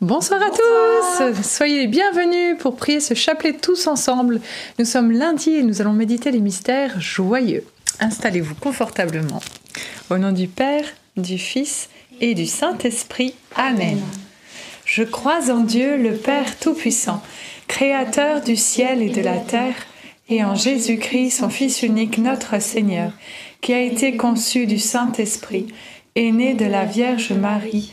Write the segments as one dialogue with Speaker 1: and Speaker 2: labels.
Speaker 1: Bonsoir à tous, soyez les bienvenus pour prier ce chapelet tous ensemble. Nous sommes lundi et nous allons méditer les mystères joyeux. Installez-vous confortablement. Au nom du Père, du Fils et du Saint-Esprit. Amen. Je crois en Dieu, le Père Tout-Puissant, Créateur du ciel et de la terre, et en Jésus-Christ, son Fils unique, notre Seigneur, qui a été conçu du Saint-Esprit, est né de la Vierge Marie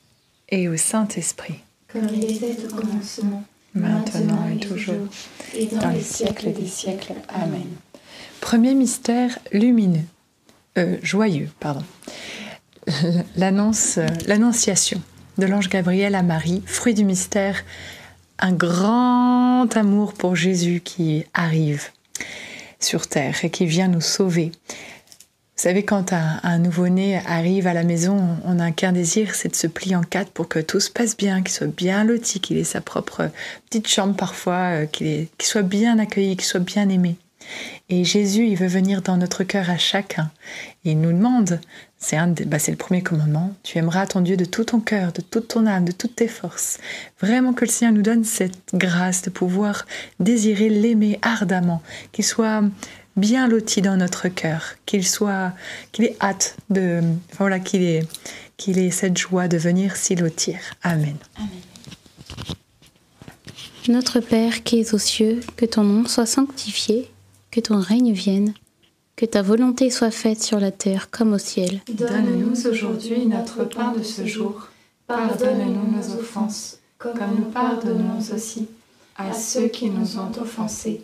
Speaker 1: et au Saint-Esprit.
Speaker 2: Comme il était au commencement,
Speaker 1: maintenant et toujours, et dans, les siècles des siècles. Amen. Premier mystère lumineux, euh, joyeux, pardon. L'annonce, euh, l'annonciation de l'ange Gabriel à Marie, fruit du mystère, un grand amour pour Jésus qui arrive sur terre et qui vient nous sauver. Vous savez, quand un, nouveau-né arrive à la maison, on n'a qu'un désir, c'est de se plier en quatre pour que tout se passe bien, qu'il soit bien loti, qu'il ait sa propre petite chambre parfois, euh, qu'il soit bien accueilli, qu'il soit bien aimé. Et Jésus, il veut venir dans notre cœur à chacun. Il nous demande, c'est bah le premier commandement, tu aimeras ton Dieu de tout ton cœur, de toute ton âme, de toutes tes forces. Vraiment que le Seigneur nous donne cette grâce de pouvoir désirer l'aimer ardemment, qu'il soit bien loti dans notre cœur, qu'il soit, qu'il ait hâte de, voilà, qu'il ait, qu'il ait cette joie de venir s'y lotir. Amen.
Speaker 3: Notre Père qui es aux cieux, que ton nom soit sanctifié, que ton règne vienne, que ta volonté soit faite sur la terre comme au ciel.
Speaker 2: Donne-nous aujourd'hui notre pain de ce jour. Pardonne-nous nos offenses, comme nous pardonnons aussi à ceux qui nous ont offensés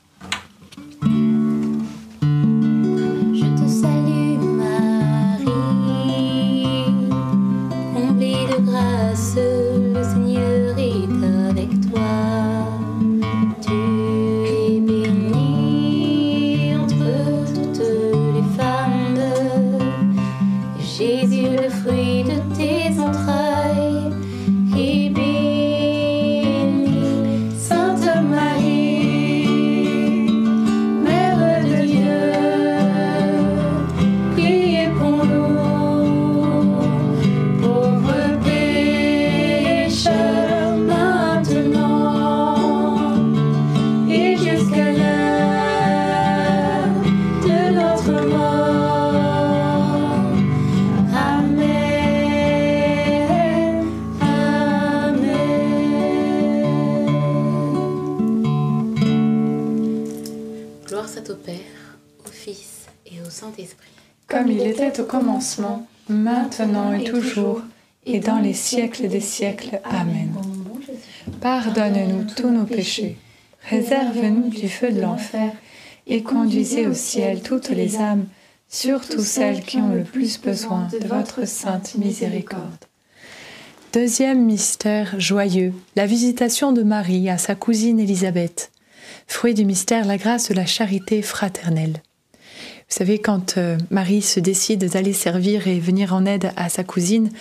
Speaker 4: Au Fils et au Saint-Esprit.
Speaker 1: Comme il était au commencement, maintenant et toujours, et dans les siècles des siècles. Amen. Pardonne-nous tous nos péchés, réserve-nous du feu de l'enfer, et conduisez au ciel toutes les âmes, surtout celles qui ont le plus besoin de votre sainte miséricorde. Deuxième mystère joyeux, la visitation de Marie à sa cousine Élisabeth. Fruit du mystère, la grâce de la charité fraternelle. Vous savez, quand euh, Marie se décide d'aller servir et venir en aide à sa cousine,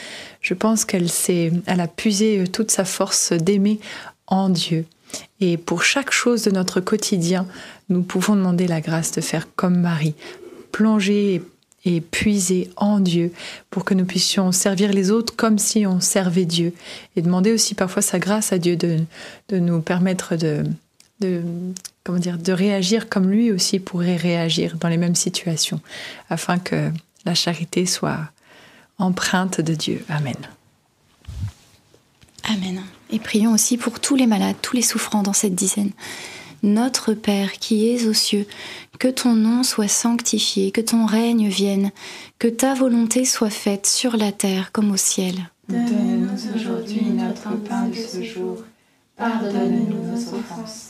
Speaker 1: je pense qu'elle elle a puisé euh, toute sa force d'aimer en Dieu. Et pour chaque chose de notre quotidien, nous pouvons demander la grâce de faire comme Marie, plonger et puiser en Dieu pour que nous puissions servir les autres comme si on servait Dieu. Et demander aussi parfois sa grâce à Dieu de, de nous permettre de, de, comment dire, de réagir comme lui aussi pourrait réagir dans les mêmes situations, afin que la charité soit empreinte de Dieu. Amen.
Speaker 2: Amen. Et prions aussi pour tous les malades, tous les souffrants dans cette dizaine. Notre Père qui es aux cieux, que ton nom soit sanctifié, que ton règne vienne, que ta volonté soit faite sur la terre comme au ciel.
Speaker 3: Donne-nous aujourd'hui notre pain de ce jour. Pardonne-nous nos offenses,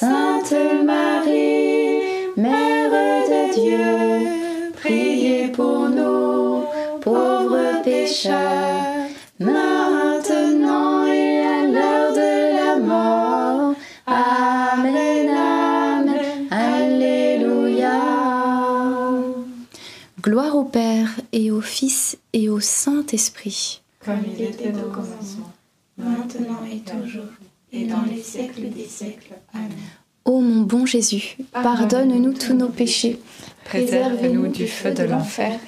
Speaker 2: Sainte Marie, Mère de Dieu, priez pour nous, pauvres pécheurs, maintenant et à l'heure de la mort. Amen, Amen, Alléluia. Gloire au Père et au Fils et au Saint-Esprit.
Speaker 1: Comme il était au commencement, maintenant et toujours, et dans les siècles des siècles. Amen.
Speaker 2: Ô mon bon Jésus, pardonne-nous tous nos péchés,
Speaker 5: Préservez-nous du feu de l'enfer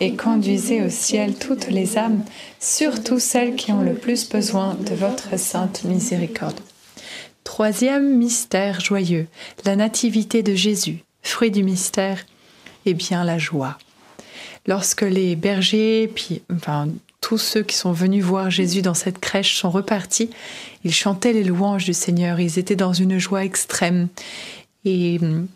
Speaker 5: et conduisez au ciel toutes les âmes, surtout celles qui ont le plus besoin de votre sainte miséricorde. Troisième mystère joyeux, la nativité de Jésus. Fruit du mystère, eh bien la joie. Lorsque les bergers, puis enfin tous ceux qui sont venus voir Jésus dans cette crèche sont repartis, ils chantaient les louanges du Seigneur, ils étaient dans une joie extrême. Et hum,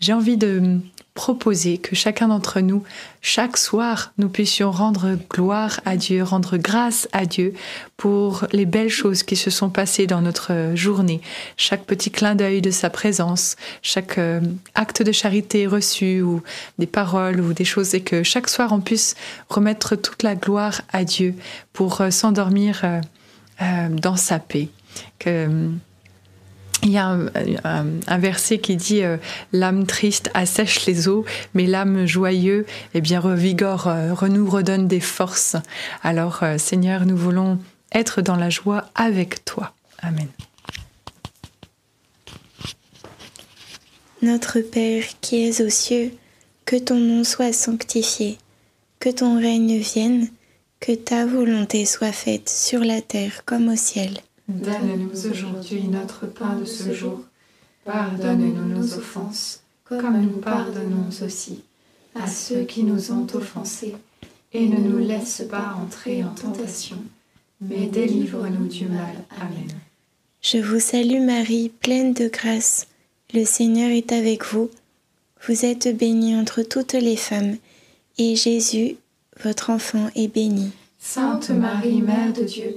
Speaker 5: j'ai envie de proposer que chacun d'entre nous, chaque soir, nous puissions rendre gloire à Dieu, rendre grâce à Dieu pour les belles choses qui se sont passées dans notre journée, chaque petit clin d'œil de sa présence, chaque euh, acte de charité reçu ou des paroles ou des choses et que chaque soir on puisse remettre toute la gloire à Dieu pour euh, s'endormir euh, dans sa paix. Que, il y a un, un verset qui dit euh, l'âme triste assèche les eaux, mais l'âme joyeuse, eh bien revigore, euh, redonne des forces. Alors euh, Seigneur, nous voulons être dans la joie avec toi. Amen.
Speaker 6: Notre Père qui es aux cieux, que ton nom soit sanctifié, que ton règne vienne, que ta volonté soit faite sur la terre comme au ciel.
Speaker 1: Donne-nous aujourd'hui notre pain de ce jour. Pardonne-nous nos offenses, comme nous pardonnons aussi à ceux qui nous ont offensés. Et ne nous laisse pas entrer en tentation, mais délivre-nous du mal. Amen.
Speaker 6: Je vous salue Marie, pleine de grâce. Le Seigneur est avec vous. Vous êtes bénie entre toutes les femmes, et Jésus, votre enfant, est béni.
Speaker 1: Sainte Marie, Mère de Dieu,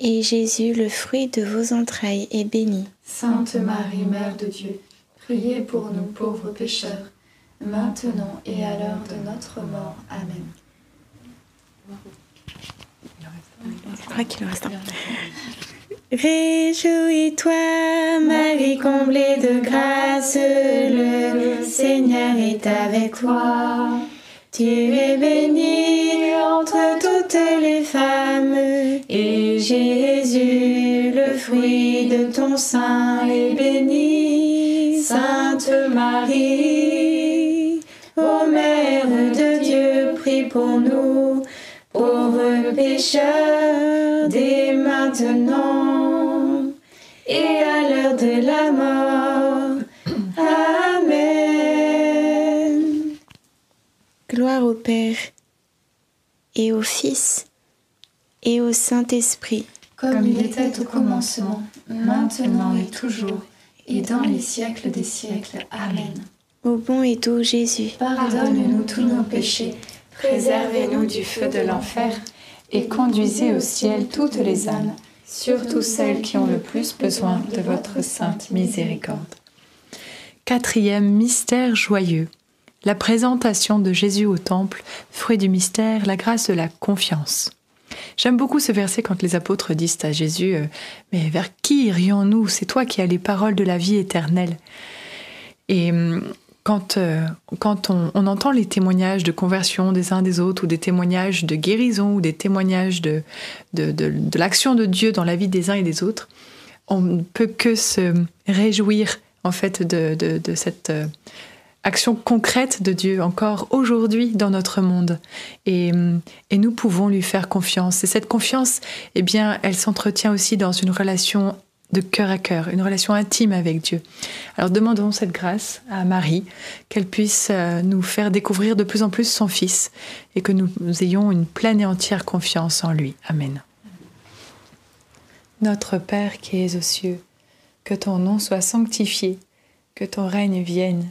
Speaker 6: Jésus, le fruit de vos entrailles, est béni.
Speaker 2: Sainte Marie, Mère de Dieu, priez pour nous pauvres pécheurs, maintenant et à l'heure de notre mort. Amen.
Speaker 6: Je crois qu'il en reste un. Réjouis-toi, Marie comblée de grâce, le Seigneur est avec toi. Tu es bénie entre toutes les femmes, et Jésus, le fruit de ton sein, est béni. Sainte Marie, ô Mère de Dieu, prie pour nous, pauvres pécheurs, dès maintenant et à l'heure de la mort. Amen. Gloire au Père et au Fils et au Saint-Esprit,
Speaker 2: Comme il était au commencement, maintenant et toujours, et dans les siècles des siècles. Amen.
Speaker 6: au bon et doux Jésus.
Speaker 2: Pardonne-nous tous nos péchés, préservez-nous du feu de l'enfer,
Speaker 1: et conduisez au ciel toutes les âmes, surtout celles qui ont le plus besoin de votre sainte miséricorde. Quatrième mystère joyeux. La présentation de Jésus au temple, fruit du mystère, la grâce de la confiance. J'aime beaucoup ce verset quand les apôtres disent à Jésus euh, Mais vers qui irions-nous? C'est toi qui as les paroles de la vie éternelle. Et hum, quand, euh, quand on, entend les témoignages de conversion des uns des autres, ou des témoignages de guérison, ou des témoignages de, de, de- l'action de Dieu dans la vie des uns et des autres, on ne peut que se réjouir en fait de, de- cette euh, action concrète de Dieu encore aujourd'hui dans notre monde. Et, nous pouvons lui faire confiance. Et cette confiance, eh bien, elle s'entretient aussi dans une relation de cœur à cœur, une relation intime avec Dieu. Alors demandons cette grâce à Marie, qu'elle puisse euh, nous faire découvrir de plus en plus son Fils et que nous, nous ayons une pleine et entière confiance en lui. Amen. Notre Père qui es aux cieux, que ton nom soit sanctifié, que ton règne vienne,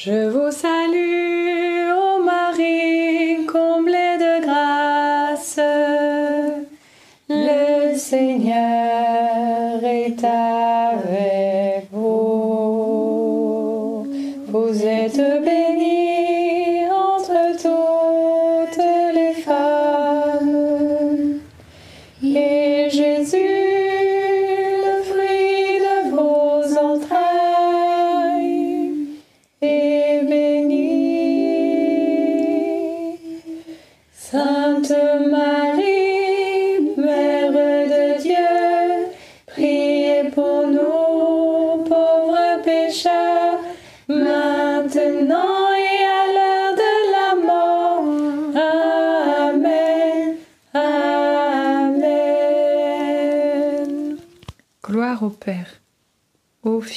Speaker 1: Je vous salue, ô Marie, comblée de grâce. Le Seigneur est avec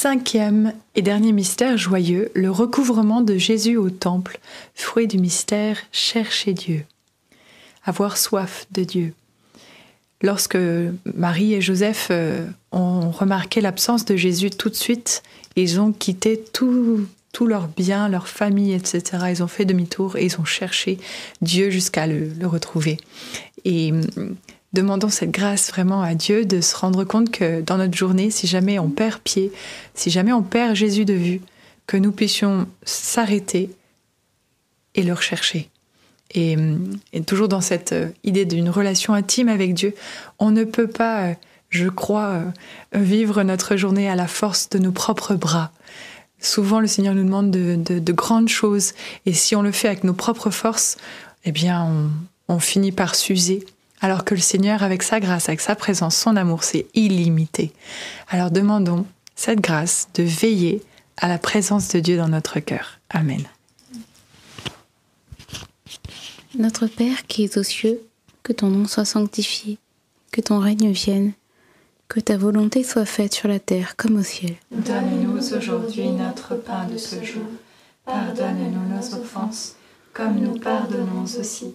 Speaker 1: Cinquième et dernier mystère joyeux, le recouvrement de Jésus au temple, fruit du mystère, chercher Dieu. Avoir soif de Dieu. Lorsque Marie et Joseph euh, ont remarqué l'absence de Jésus tout de suite, ils ont quitté tout, tout leur bien, leur famille, etc. Ils ont fait demi-tour et ils ont cherché Dieu jusqu'à le, le retrouver. Et demandons cette grâce vraiment à Dieu de se rendre compte que dans notre journée, si jamais on perd pied, si jamais on perd Jésus de vue, que nous puissions s'arrêter et le rechercher. Et, et toujours dans cette euh, idée d'une relation intime avec Dieu, on ne peut pas, euh, je crois, euh, vivre notre journée à la force de nos propres bras. Souvent, le Seigneur nous demande de, de- de grandes choses, et si on le fait avec nos propres forces, eh bien, on finit par s'user. Alors que le Seigneur, avec sa grâce, avec sa présence, son amour, c'est illimité. Alors demandons cette grâce de veiller à la présence de Dieu dans notre cœur. Amen.
Speaker 3: Notre Père qui es aux cieux, que ton nom soit sanctifié, que ton règne vienne, que ta volonté soit faite sur la terre comme au ciel.
Speaker 1: Donne-nous aujourd'hui notre pain de ce jour. Pardonne-nous nos offenses, comme nous pardonnons aussi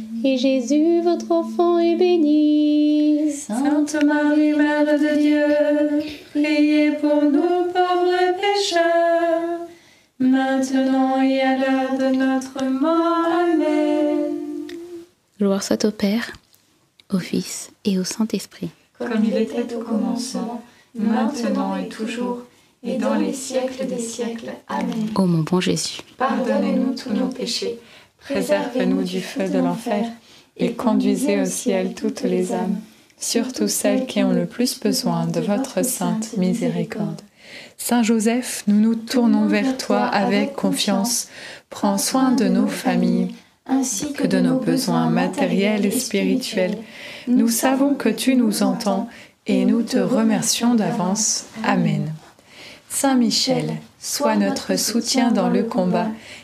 Speaker 3: et Jésus, votre enfant, est béni.
Speaker 7: Sainte Marie, Mère de Dieu, priez pour nous pauvres pécheurs, maintenant et à l'heure de notre mort. Amen.
Speaker 3: Gloire soit au Père, au Fils et au Saint-Esprit.
Speaker 2: Comme il était au commencement, maintenant et toujours, et dans les siècles des siècles. Amen.
Speaker 3: Ô mon bon Jésus,
Speaker 2: Pardonnez-nous tous nos péchés,
Speaker 1: Préservez-nous du feu de l'enfer et conduisez au ciel toutes les âmes, surtout celles qui ont le plus besoin de votre sainte miséricorde. Saint Joseph, nous nous tournons vers toi avec confiance. Prends soin de nos familles
Speaker 2: ainsi
Speaker 1: que de nos besoins matériels et spirituels. Nous savons que tu nous entends et nous te remercions d'avance. Amen. Saint Michel, sois notre soutien dans le combat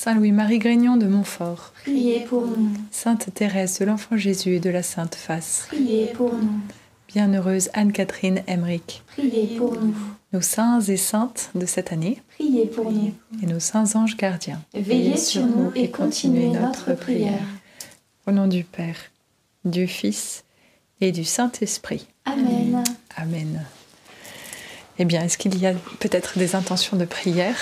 Speaker 1: Saint Louis-Marie Grignon de Montfort,
Speaker 2: priez pour nous,
Speaker 1: Sainte Thérèse de l'Enfant Jésus et de la Sainte Face,
Speaker 2: priez pour nous,
Speaker 1: Bienheureuse Anne-Catherine Emmerich,
Speaker 2: priez pour nous,
Speaker 1: nos saints et saintes de cette année
Speaker 2: priez pour nous.
Speaker 1: et nos saints anges gardiens.
Speaker 2: Veillez sur nous et continuez notre prière.
Speaker 1: Au nom du Père, du Fils et du Saint-Esprit.
Speaker 2: Amen.
Speaker 1: Amen. Eh bien, est-ce qu'il y a peut-être des intentions de prière?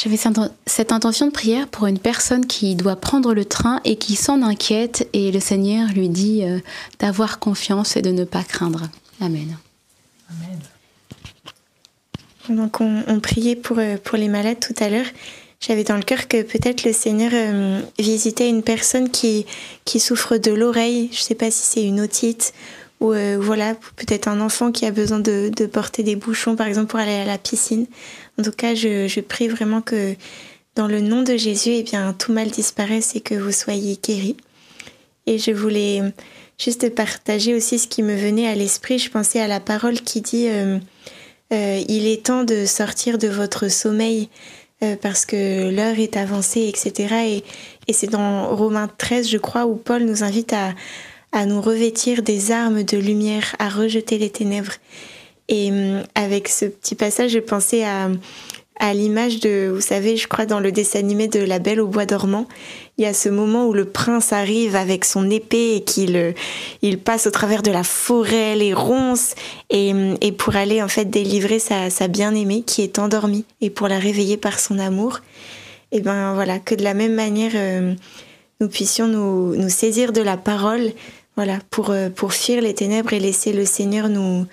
Speaker 3: J'avais cette intention de prière pour une personne qui doit prendre le train et qui s'en inquiète et le Seigneur lui dit euh, d'avoir confiance et de ne pas craindre. Amen.
Speaker 1: Amen.
Speaker 6: Donc on, on priait pour, euh, pour les malades tout à l'heure. J'avais dans le cœur que peut-être le Seigneur euh, visitait une personne qui, qui souffre de l'oreille. Je ne sais pas si c'est une otite ou voilà, peut-être un enfant qui a besoin de, porter des bouchons, par exemple, pour aller à la piscine. En tout cas, je, je prie vraiment que dans le nom de Jésus, eh bien, tout mal disparaisse et que vous soyez guéris. Et je voulais juste partager aussi ce qui me venait à l'esprit. Je pensais à la parole qui dit euh, euh, Il est temps de sortir de votre sommeil euh, parce que l'heure est avancée, etc. Et, et c'est dans Romains 13, je crois, où Paul nous invite à, à nous revêtir des armes de lumière, à rejeter les ténèbres. Et avec ce petit passage, je pensais à l'image de, vous savez, je crois dans le dessin animé de La Belle au bois dormant, il y a ce moment où le prince arrive avec son épée et qu'il euh, passe au travers de la forêt, les ronces, et, et pour aller en fait délivrer sa, bien-aimée qui est endormie et pour la réveiller par son amour. Et ben voilà, que de la même manière, euh, nous puissions nous, saisir de la parole, voilà, pour, euh, pour fuir les ténèbres et laisser le Seigneur nous,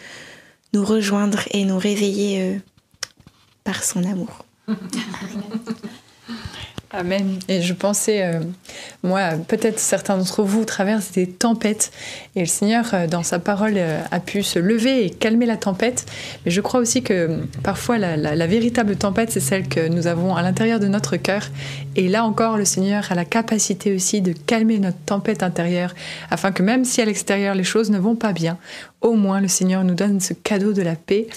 Speaker 6: nous rejoindre et nous réveiller par son amour.
Speaker 1: Amen. Et je pensais, euh, moi, peut-être certains d'entre vous traversent des tempêtes et le Seigneur, euh, dans sa parole, euh, a pu se lever et calmer la tempête. Mais je crois aussi que parfois la, véritable tempête, c'est celle que nous avons à l'intérieur de notre cœur. Et là encore, le Seigneur a la capacité aussi de calmer notre tempête intérieure, afin que même si à l'extérieur les choses ne vont pas bien, au moins le Seigneur nous donne ce cadeau de la paix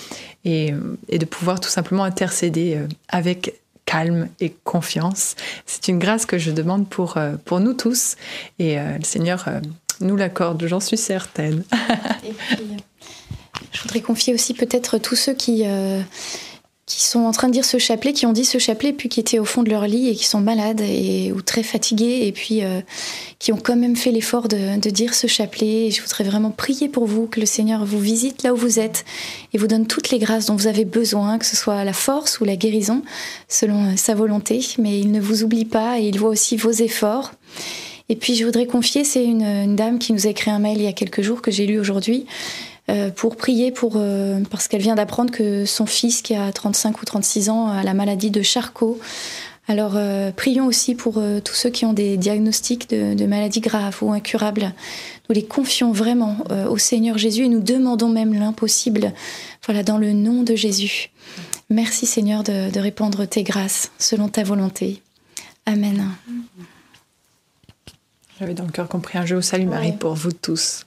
Speaker 1: et, et de pouvoir tout simplement intercéder avec calme et confiance. C'est une grâce que je demande pour, euh, pour nous tous et euh, le Seigneur euh, nous l'accorde, j'en suis certaine.
Speaker 2: je voudrais confier aussi peut-être tous ceux qui qui sont en train de dire ce chapelet, qui ont dit ce chapelet, puis qui étaient au fond de leur lit et qui sont malades et, ou très fatigués, et puis euh, qui ont quand même fait l'effort de, dire ce chapelet. Et je voudrais vraiment prier pour vous, que le Seigneur vous visite là où vous êtes et vous donne toutes les grâces dont vous avez besoin, que ce soit la force ou la guérison, selon euh, sa volonté. Mais il ne vous oublie pas et il voit aussi vos efforts. Et puis je voudrais confier, c'est une, une dame qui nous a écrit un mail il y a quelques jours que j'ai lu aujourd'hui. Euh, pour prier pour, euh, parce qu'elle vient d'apprendre que son fils, qui a 35 ou 36 ans, a la maladie de Charcot. Alors, euh, prions aussi pour tous ceux qui ont des diagnostics de, maladies graves ou incurables. Nous les confions vraiment au Seigneur Jésus et nous demandons même l'impossible. Voilà, dans le nom de Jésus. Merci Seigneur de, de répandre tes grâces selon ta volonté. Amen.
Speaker 1: J'avais dans le cœur compris un jeu au salut Marie pour vous tous.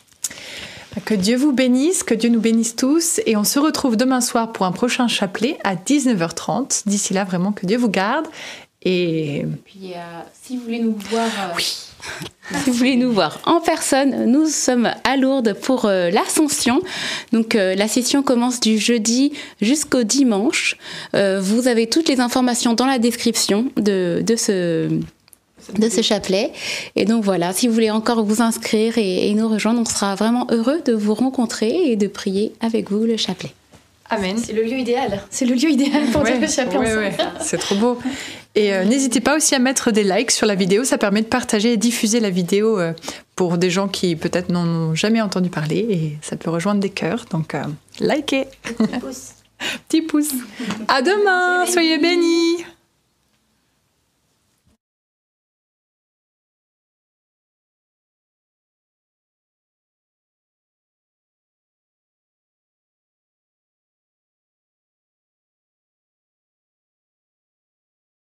Speaker 1: Que Dieu vous bénisse, que Dieu nous bénisse tous et on se retrouve demain soir pour un prochain chapelet à 19h30. D'ici là, vraiment, que Dieu vous garde. Et
Speaker 3: puis, euh, si vous voulez nous voir... Euh, si vous voulez nous voir en personne, nous sommes à Lourdes pour euh, l'Ascension. Donc la session commence du jeudi jusqu'au dimanche. vous avez toutes les informations dans la description de, de ce de ce chapelet. Et donc voilà, si vous voulez encore vous inscrire et, nous rejoindre, on sera vraiment heureux de vous rencontrer et de prier avec vous le chapelet.
Speaker 2: Amen. C'est le lieu idéal. C'est le lieu idéal pour dire le chapelet
Speaker 1: ouais, C'est trop beau. Et euh, n'hésitez pas aussi à mettre des likes sur la vidéo. Ça permet de partager et diffuser la vidéo euh, pour des gens qui peut-être n'en ont jamais entendu parler. Et ça peut rejoindre des cœurs. Donc, euh, likez. Petit pouce. Petit pouce. À demain. Soyez bénis.